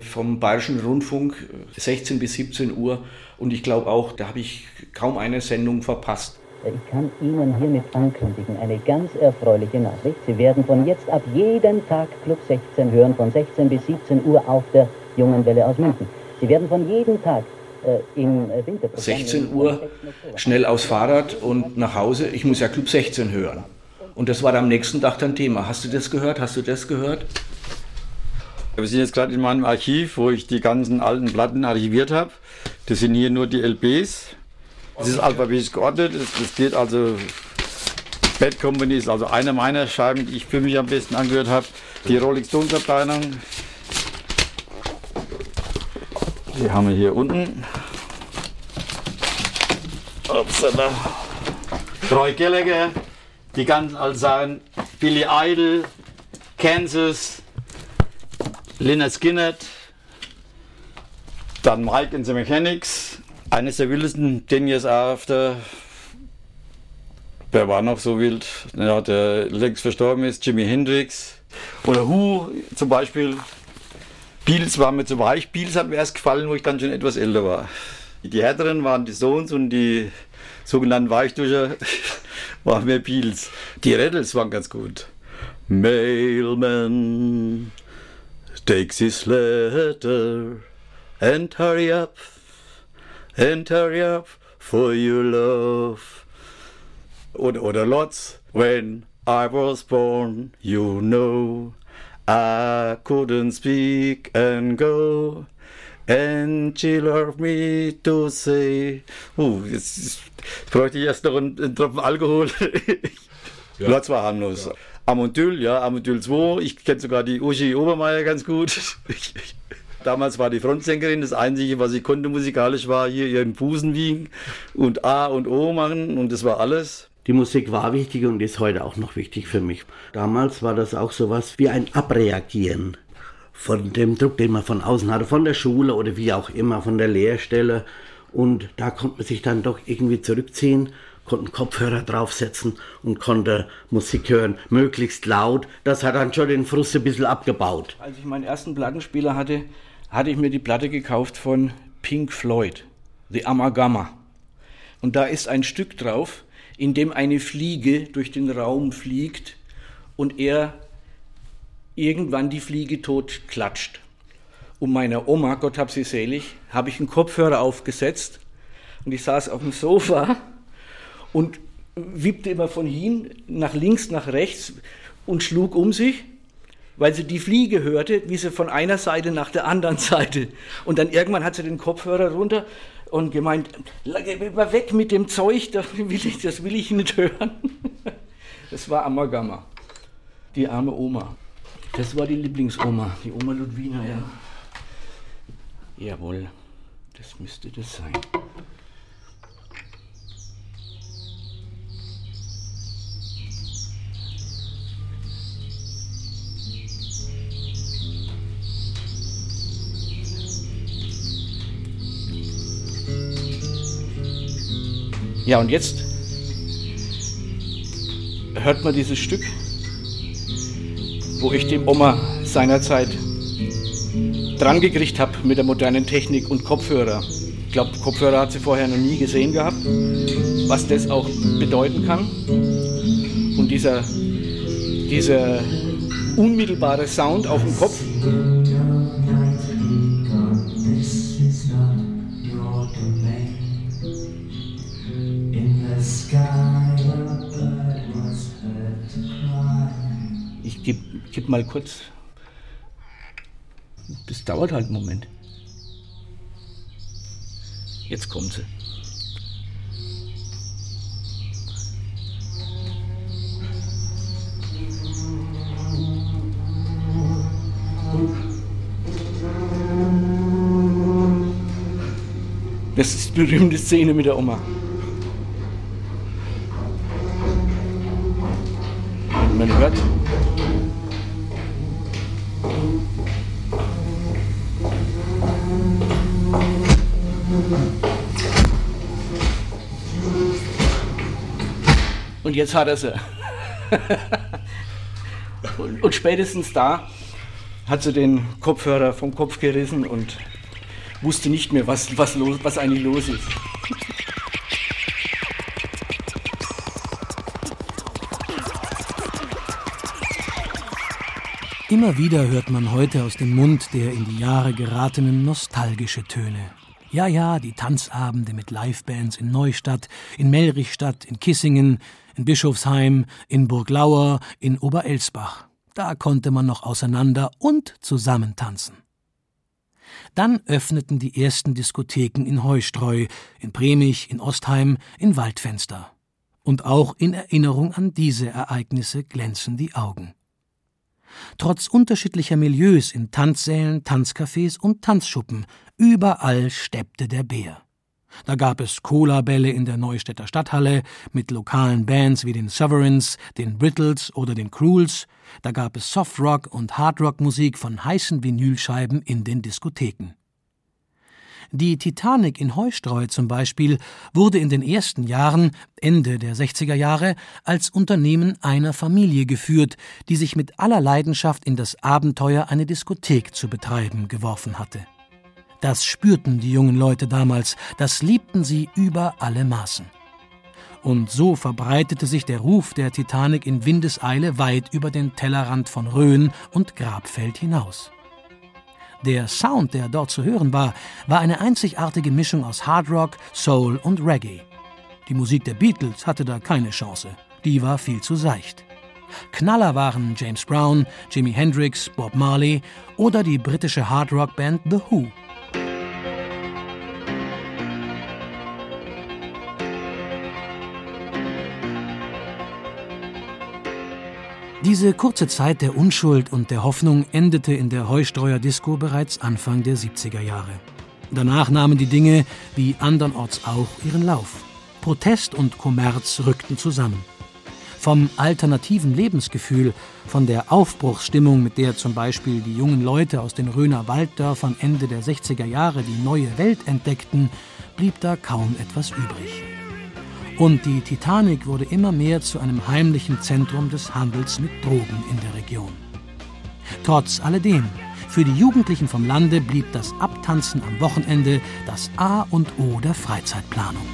vom Bayerischen Rundfunk 16 bis 17 Uhr und ich glaube auch, da habe ich kaum eine Sendung verpasst. Ich kann Ihnen hiermit ankündigen, eine ganz erfreuliche Nachricht. Sie werden von jetzt ab jeden Tag Club 16 hören, von 16 bis 17 Uhr auf der Jungen Welle aus München. Sie werden von jedem Tag äh, im äh, Winterprogramm. 16 Uhr schnell aufs Fahrrad und nach Hause. Ich muss ja Club 16 hören. Und das war am nächsten Tag dann Thema. Hast du das gehört? Hast du das gehört? Wir sind jetzt gerade in meinem Archiv, wo ich die ganzen alten Platten archiviert habe. Das sind hier nur die LPs. Das ist alphabetisch geordnet. Das, geht also. Bad Company ist also eine meiner Scheiben, die ich für mich am besten angehört habe. Die Rolling Stones Abteilung. Die haben wir hier unten. Upsala. Troy Gallagher, die ganzen alten Billy Idol, Kansas, Lynyrd Skynyrd, dann Mike and the Mechanics, eines der wildesten Ten Years After. Wer war noch so wild? Ja, der längst verstorben ist, Jimi Hendrix. Oder Who zum Beispiel. Beatles war mir zu weich. Beatles hat mir erst gefallen, wo ich dann schon etwas älter war. Die härteren waren die Stones und die sogenannten Weichduscher waren mehr Beatles. Die Rattles waren ganz gut. Mailman takes his letter and hurry up and hurry up for your love. Oder, oder Lots. When I was born, you know, I couldn't speak and go. And she loved me to say. Uh, jetzt, jetzt bräuchte ich erst noch einen, einen Tropfen Alkohol. Ja. Lots war harmlos. Amondyl, ja, Amondyl 2. Ich kenne sogar die Uschi Obermeier ganz gut. Damals war die Frontsängerin. Das Einzige, was ich konnte musikalisch, war hier ihren Busen wiegen und A und O machen und das war alles. Die Musik war wichtig und ist heute auch noch wichtig für mich. Damals war das auch sowas wie ein Abreagieren von dem Druck, den man von außen hatte, von der Schule oder wie auch immer, von der Lehrstelle. Und da konnte man sich dann doch irgendwie zurückziehen, konnte einen Kopfhörer draufsetzen und konnte Musik hören, möglichst laut. Das hat dann schon den Frust ein bisschen abgebaut. Als ich meinen ersten Plattenspieler hatte, hatte ich mir die Platte gekauft von Pink Floyd, The Amalgama. Und da ist ein Stück drauf, in dem eine Fliege durch den Raum fliegt und er irgendwann die Fliege tot klatscht. Und meiner Oma, Gott hab sie selig, habe ich einen Kopfhörer aufgesetzt und ich saß auf dem Sofa und wippte immer von hin nach links, nach rechts und schlug um sich, weil sie die Fliege hörte, wie sie von einer Seite nach der anderen Seite. Und dann irgendwann hat sie den Kopfhörer runter und gemeint, "Geh mal weg mit dem Zeug, das will ich, das will ich nicht hören. Das war Amalgama. Die arme Oma. Das war die Lieblingsoma, die Oma Ludwina, ja. Jawohl, das müsste das sein. Ja, und jetzt hört man dieses Stück, wo ich dem Oma seinerzeit dran gekriegt habe mit der modernen Technik und Kopfhörer. Ich glaube, Kopfhörer hat sie vorher noch nie gesehen gehabt, was das auch bedeuten kann. Und dieser, dieser unmittelbare Sound auf dem Kopf. Mal kurz. Das dauert halt einen Moment. Jetzt kommt sie. Das ist die berühmte Szene mit der Oma. Und jetzt hat er sie. und, und spätestens da hat sie den Kopfhörer vom Kopf gerissen und wusste nicht mehr, was, was, los, was eigentlich los ist. Immer wieder hört man heute aus dem Mund der in die Jahre geratenen nostalgische Töne. Ja, ja, die Tanzabende mit Livebands in Neustadt, in Melrichstadt, in Kissingen, in Bischofsheim, in Burglauer, in Oberelsbach. Da konnte man noch auseinander und zusammen tanzen. Dann öffneten die ersten Diskotheken in Heustreu, in Premich, in Ostheim, in Waldfenster. Und auch in Erinnerung an diese Ereignisse glänzen die Augen. Trotz unterschiedlicher Milieus in Tanzsälen, Tanzcafés und Tanzschuppen, überall steppte der Bär. Da gab es Cola-Bälle in der Neustädter Stadthalle mit lokalen Bands wie den Sovereigns, den Brittles oder den Cruels. Da gab es Softrock und Hardrock-Musik von heißen Vinylscheiben in den Diskotheken. Die Titanic in Heustreu zum Beispiel wurde in den ersten Jahren, Ende der 60er Jahre, als Unternehmen einer Familie geführt, die sich mit aller Leidenschaft in das Abenteuer, eine Diskothek zu betreiben, geworfen hatte. Das spürten die jungen Leute damals, das liebten sie über alle Maßen. Und so verbreitete sich der Ruf der Titanic in Windeseile weit über den Tellerrand von Rhön und Grabfeld hinaus. Der Sound, der dort zu hören war, war eine einzigartige Mischung aus Hard Rock, Soul und Reggae. Die Musik der Beatles hatte da keine Chance. Die war viel zu seicht. Knaller waren James Brown, Jimi Hendrix, Bob Marley oder die britische Hard Rock Band The Who. Diese kurze Zeit der Unschuld und der Hoffnung endete in der Heustreuer Disco bereits Anfang der 70er Jahre. Danach nahmen die Dinge, wie andernorts auch, ihren Lauf. Protest und Kommerz rückten zusammen. Vom alternativen Lebensgefühl, von der Aufbruchsstimmung, mit der zum Beispiel die jungen Leute aus den Röner Walddörfern Ende der 60er Jahre die neue Welt entdeckten, blieb da kaum etwas übrig. Und die Titanic wurde immer mehr zu einem heimlichen Zentrum des Handels mit Drogen in der Region. Trotz alledem, für die Jugendlichen vom Lande blieb das Abtanzen am Wochenende das A und O der Freizeitplanung.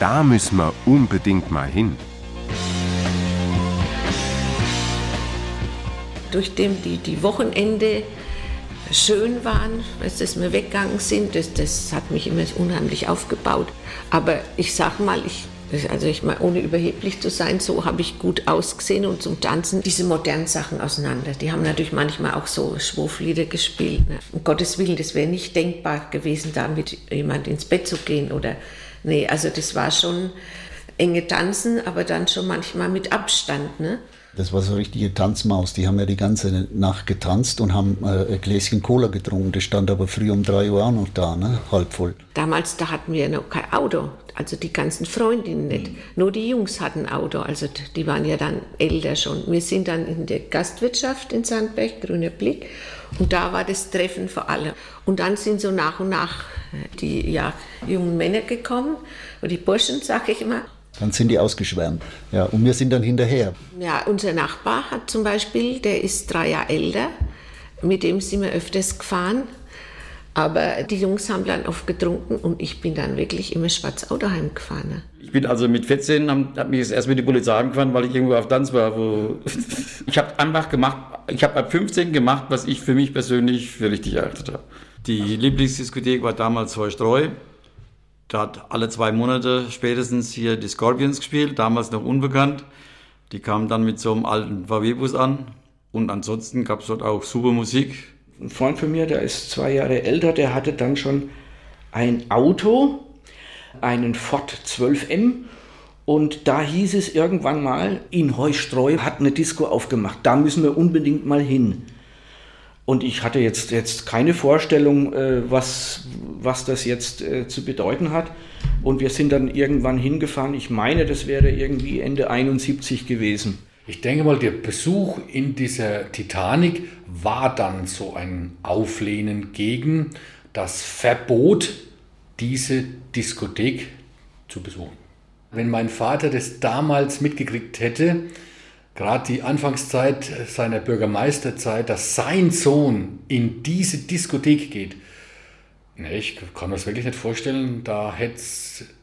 Da müssen wir unbedingt mal hin. Durch dem die, die Wochenende schön waren, dass wir weggegangen sind, das, das hat mich immer unheimlich aufgebaut. Aber ich sag mal, ich, also ich mal, ohne überheblich zu sein, so habe ich gut ausgesehen und zum Tanzen diese modernen Sachen auseinander. Die haben natürlich manchmal auch so Schwurflieder gespielt. Ne? Um Gottes Willen, das wäre nicht denkbar gewesen, da mit jemand ins Bett zu gehen oder, nee, also das war schon enge Tanzen, aber dann schon manchmal mit Abstand, ne? Das war so eine richtige Tanzmaus. Die haben ja die ganze Nacht getanzt und haben äh, ein Gläschen Cola getrunken. Das stand aber früh um drei Uhr auch noch da, ne? halb voll. Damals, da hatten wir noch kein Auto, also die ganzen Freundinnen nicht. Nur die Jungs hatten Auto, also die waren ja dann älter schon. Wir sind dann in der Gastwirtschaft in Sandberg, Grüner Blick, und da war das Treffen für alle. Und dann sind so nach und nach äh, die ja, jungen Männer gekommen, oder die Burschen, sag ich immer. Dann sind die ausgeschwärmt. Ja, und wir sind dann hinterher. Ja, unser Nachbar hat zum Beispiel, der ist drei Jahre älter, mit dem sind wir öfters gefahren. Aber die Jungs haben dann oft getrunken und ich bin dann wirklich immer schwarz Auto heimgefahren. Ich bin also mit 14, haben- hat mich jetzt erst mit die Polizei angefahren, weil ich irgendwo auf Tanz war. Wo ich habe einfach gemacht, ich habe ab 15 gemacht, was ich für mich persönlich für richtig erachtet habe. Die Lieblingsdiskothek war damals Heustreu. Da hat alle zwei Monate spätestens hier die Scorpions gespielt, damals noch unbekannt. Die kamen dann mit so einem alten VW-Bus an. Und ansonsten gab es dort auch super Musik. Ein Freund von mir, der ist zwei Jahre älter, der hatte dann schon ein Auto, einen Ford 12M. Und da hieß es irgendwann mal, in Heustreu hat eine Disco aufgemacht. Da müssen wir unbedingt mal hin. Und ich hatte jetzt, jetzt keine Vorstellung, äh, was, was das jetzt äh, zu bedeuten hat. Und wir sind dann irgendwann hingefahren. Ich meine, das wäre irgendwie Ende 71 gewesen. Ich denke mal, der Besuch in dieser Titanic war dann so ein Auflehnen gegen das Verbot, diese Diskothek zu besuchen. Wenn mein Vater das damals mitgekriegt hätte, gerade die Anfangszeit seiner Bürgermeisterzeit, dass sein Sohn in diese Diskothek geht. Nee, ich kann mir das wirklich nicht vorstellen. Da hätte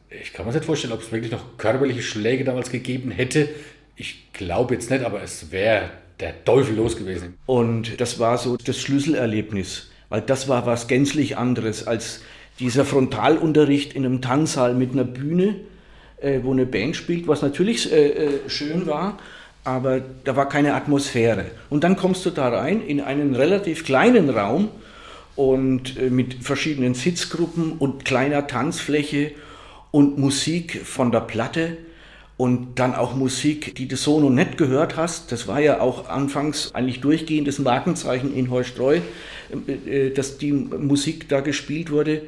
ich kann mir nicht vorstellen, ob es wirklich noch körperliche Schläge damals gegeben hätte. Ich glaube jetzt nicht, aber es wäre der Teufel los gewesen. Und das war so das Schlüsselerlebnis, weil das war was gänzlich anderes als dieser Frontalunterricht in einem Tanzsaal mit einer Bühne, äh, wo eine Band spielt, was natürlich äh, äh, schön war, aber da war keine Atmosphäre. Und dann kommst du da rein in einen relativ kleinen Raum und äh, mit verschiedenen Sitzgruppen und kleiner Tanzfläche und Musik von der Platte und dann auch Musik, die du so noch nicht gehört hast. Das war ja auch anfangs eigentlich durchgehendes Markenzeichen in Heustreu, äh, dass die Musik da gespielt wurde.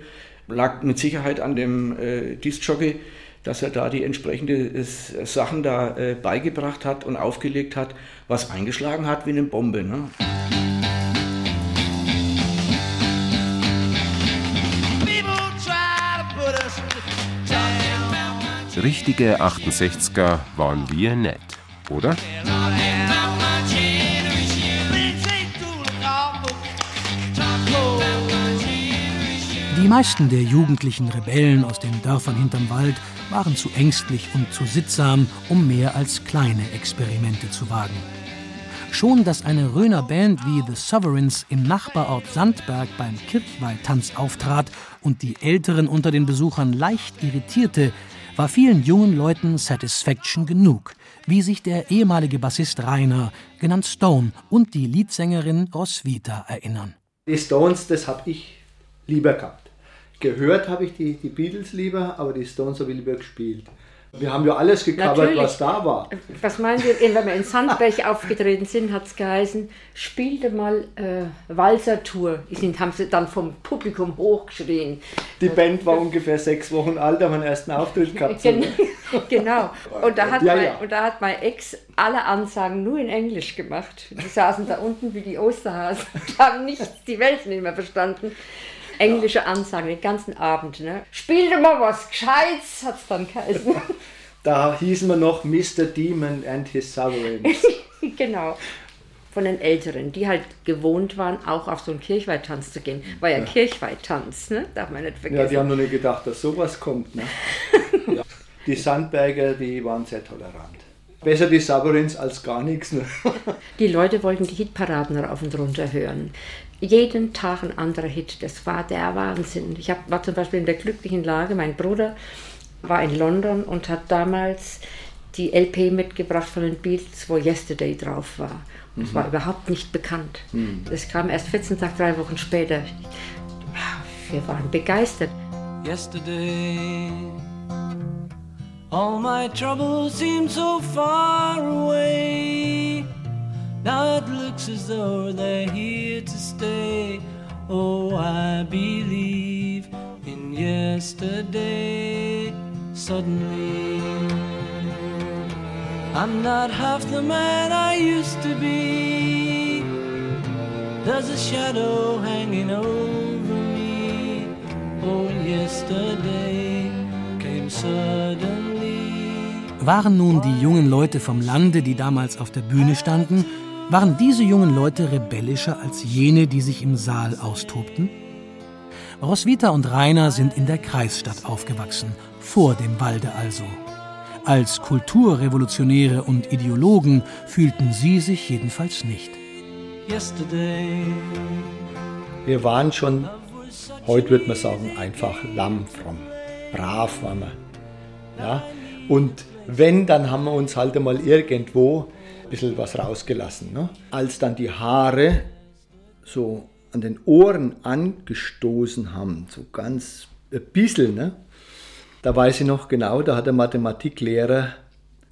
Lag mit Sicherheit an dem äh, Discjockey, dass er da die entsprechenden äh, Sachen da äh, beigebracht hat und aufgelegt hat, was eingeschlagen hat wie eine Bombe. Ne? Richtige 68er waren wir nett, oder? Die meisten der jugendlichen Rebellen aus den Dörfern hinterm Wald waren zu ängstlich und zu sittsam, um mehr als kleine Experimente zu wagen. Schon, dass eine Röner Band wie The Sovereigns im Nachbarort Sandberg beim Kirchweihtanz auftrat und die Älteren unter den Besuchern leicht irritierte, war vielen jungen Leuten Satisfaction genug, wie sich der ehemalige Bassist Rainer, genannt Stone, und die Leadsängerin Roswitha erinnern. Die Stones, das habe ich lieber gehabt. Gehört habe ich die, die Beatles lieber, aber die Stones habe ich lieber gespielt. Wir haben ja alles gecovert, Natürlich. was da war. Was meinen Sie, wenn wir in Sandberg aufgetreten sind, hat es geheißen, spielte mal äh, Walzer-Tour. Die sind, haben sie dann vom Publikum hochgeschrien. Die Band war ungefähr sechs Wochen alt, haben einen ersten Auftritt gehabt. genau. Und da, hat Ja, mein, ja. und da hat mein Ex alle Ansagen nur in Englisch gemacht. Die saßen da unten wie die Osterhasen und haben nichts, die Welt nicht mehr verstanden. Englische Ansagen den ganzen Abend. Ne? Spielte mal was Gescheites, hat es dann geheißen. Da hießen wir noch Mr. Demon and his Sovereigns. genau. Von den Älteren, die halt gewohnt waren, auch auf so einen Kirchweihtanz zu gehen. War ja, Ja. Kirchweihtanz, ne? darf man nicht vergessen. Ja, die haben noch nicht gedacht, dass sowas kommt. Ne? ja. Die Sandberger, die waren sehr tolerant. Besser die Sovereigns als gar nichts. Ne? Die Leute wollten die Hitparaden rauf und runter hören. Jeden Tag ein anderer Hit. Das war der Wahnsinn. Ich hab, war zum Beispiel in der glücklichen Lage, mein Bruder war in London und hat damals die LP mitgebracht von den Beatles, wo Yesterday drauf war. Und es Mhm. war überhaupt nicht bekannt. Mhm. Das kam erst 14 Tage, drei Wochen später. Wir waren begeistert. Yesterday, all my troubles seem so far away. Now it looks as though they're here to stay. Oh, I believe in yesterday. Suddenly, I'm not half the man I used to be. There's a shadow hanging over me. Oh, yesterday came suddenly. Waren nun die jungen Leute vom Lande, die damals auf der Bühne standen, waren diese jungen Leute rebellischer als jene, die sich im Saal austobten? Roswitha und Rainer sind in der Kreisstadt aufgewachsen, vor dem Walde also. Als Kulturrevolutionäre und Ideologen fühlten sie sich jedenfalls nicht. Yesterday. Wir waren schon, heute würde man sagen, einfach lammfromm. Brav waren wir. Ja? Und wenn, dann haben wir uns halt einmal irgendwo bisschen was rausgelassen. Ne? Als dann die Haare so an den Ohren angestoßen haben, so ganz ein bisschen, ne? da weiß ich noch genau, da hat der Mathematiklehrer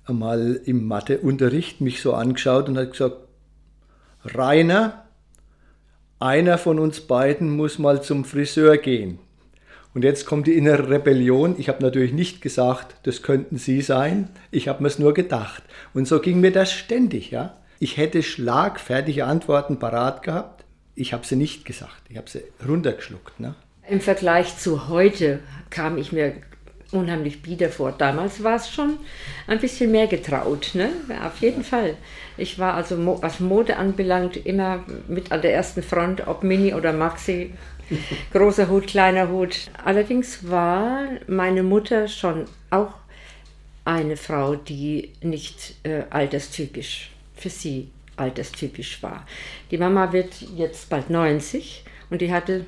einmal im Matheunterricht mich so angeschaut und hat gesagt, Rainer, einer von uns beiden muss mal zum Friseur gehen. Und jetzt kommt die innere Rebellion. Ich habe natürlich nicht gesagt, das könnten Sie sein. Ich habe mir es nur gedacht. Und so ging mir das ständig. Ja? Ich hätte schlagfertige Antworten parat gehabt. Ich habe sie nicht gesagt. Ich habe sie runtergeschluckt. Ne? Im Vergleich zu heute kam ich mir unheimlich bieder vor. Damals war es schon ein bisschen mehr getraut, ne? Auf jeden Fall. Ich war also, was Mode anbelangt, immer mit an der ersten Front, ob Mini oder Maxi. Großer Hut, kleiner Hut. Allerdings war meine Mutter schon auch eine Frau, die nicht äh, alterstypisch, für sie alterstypisch war. Die Mama wird jetzt bald 90 und die hatte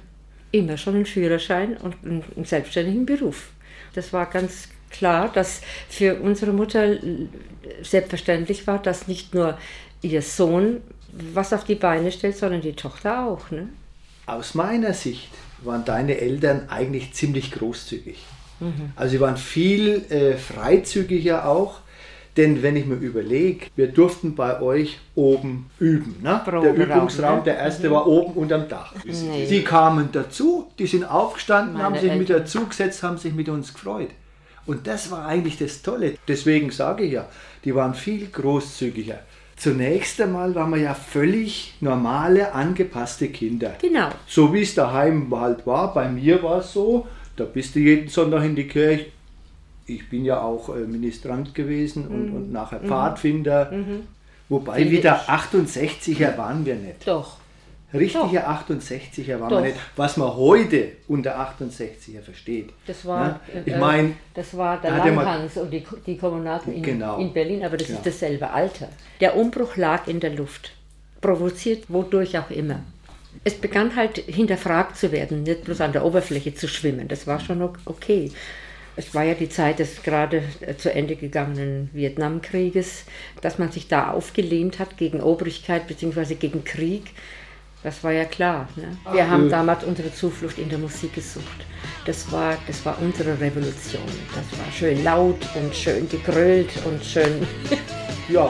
immer schon einen Führerschein und einen, selbstständigen Beruf. Das war ganz klar, dass für unsere Mutter selbstverständlich war, dass nicht nur ihr Sohn was auf die Beine stellt, sondern die Tochter auch. Ne? Aus meiner Sicht waren deine Eltern eigentlich ziemlich großzügig. Mhm. Also sie waren viel äh, freizügiger auch. Denn wenn ich mir überlege, wir durften bei euch oben üben. Ne? Der Übungsraum, ne? der erste Mhm. war oben unterm Dach. Nee. Die kamen dazu, die sind aufgestanden, Meine haben sich mit Eltern. dazu gesetzt, haben sich mit uns gefreut. Und das war eigentlich das Tolle. Deswegen sage ich ja, die waren viel großzügiger. Zunächst einmal waren wir ja völlig normale, angepasste Kinder. Genau. So wie es daheim halt war, bei mir war es so, da bist du jeden Sonntag in die Kirche. Ich bin ja auch äh, Ministrant gewesen und, Mhm. und nachher Mhm. Pfadfinder. Mhm. Wobei Finde wieder ich. 68er waren wir nicht. Doch. Richtige 68er waren Doch. wir nicht. Was man heute unter 68er versteht. Das war, Ne? Ich äh, meine, das war der er Langhans und die, die Kommunaten in, Genau. in Berlin, aber das Ja. ist dasselbe Alter. Der Umbruch lag in der Luft, provoziert wodurch auch immer. Es begann halt hinterfragt zu werden, nicht bloß an der Oberfläche zu schwimmen. Das war schon ok- okay. Es war ja die Zeit des gerade äh, zu Ende gegangenen Vietnamkrieges, dass man sich da aufgelehnt hat gegen Obrigkeit bzw. gegen Krieg. Das war ja klar. Ne? Wir haben damals unsere Zuflucht in der Musik gesucht. Das war, das war unsere Revolution. Das war schön laut und schön gegrölt und schön. ja.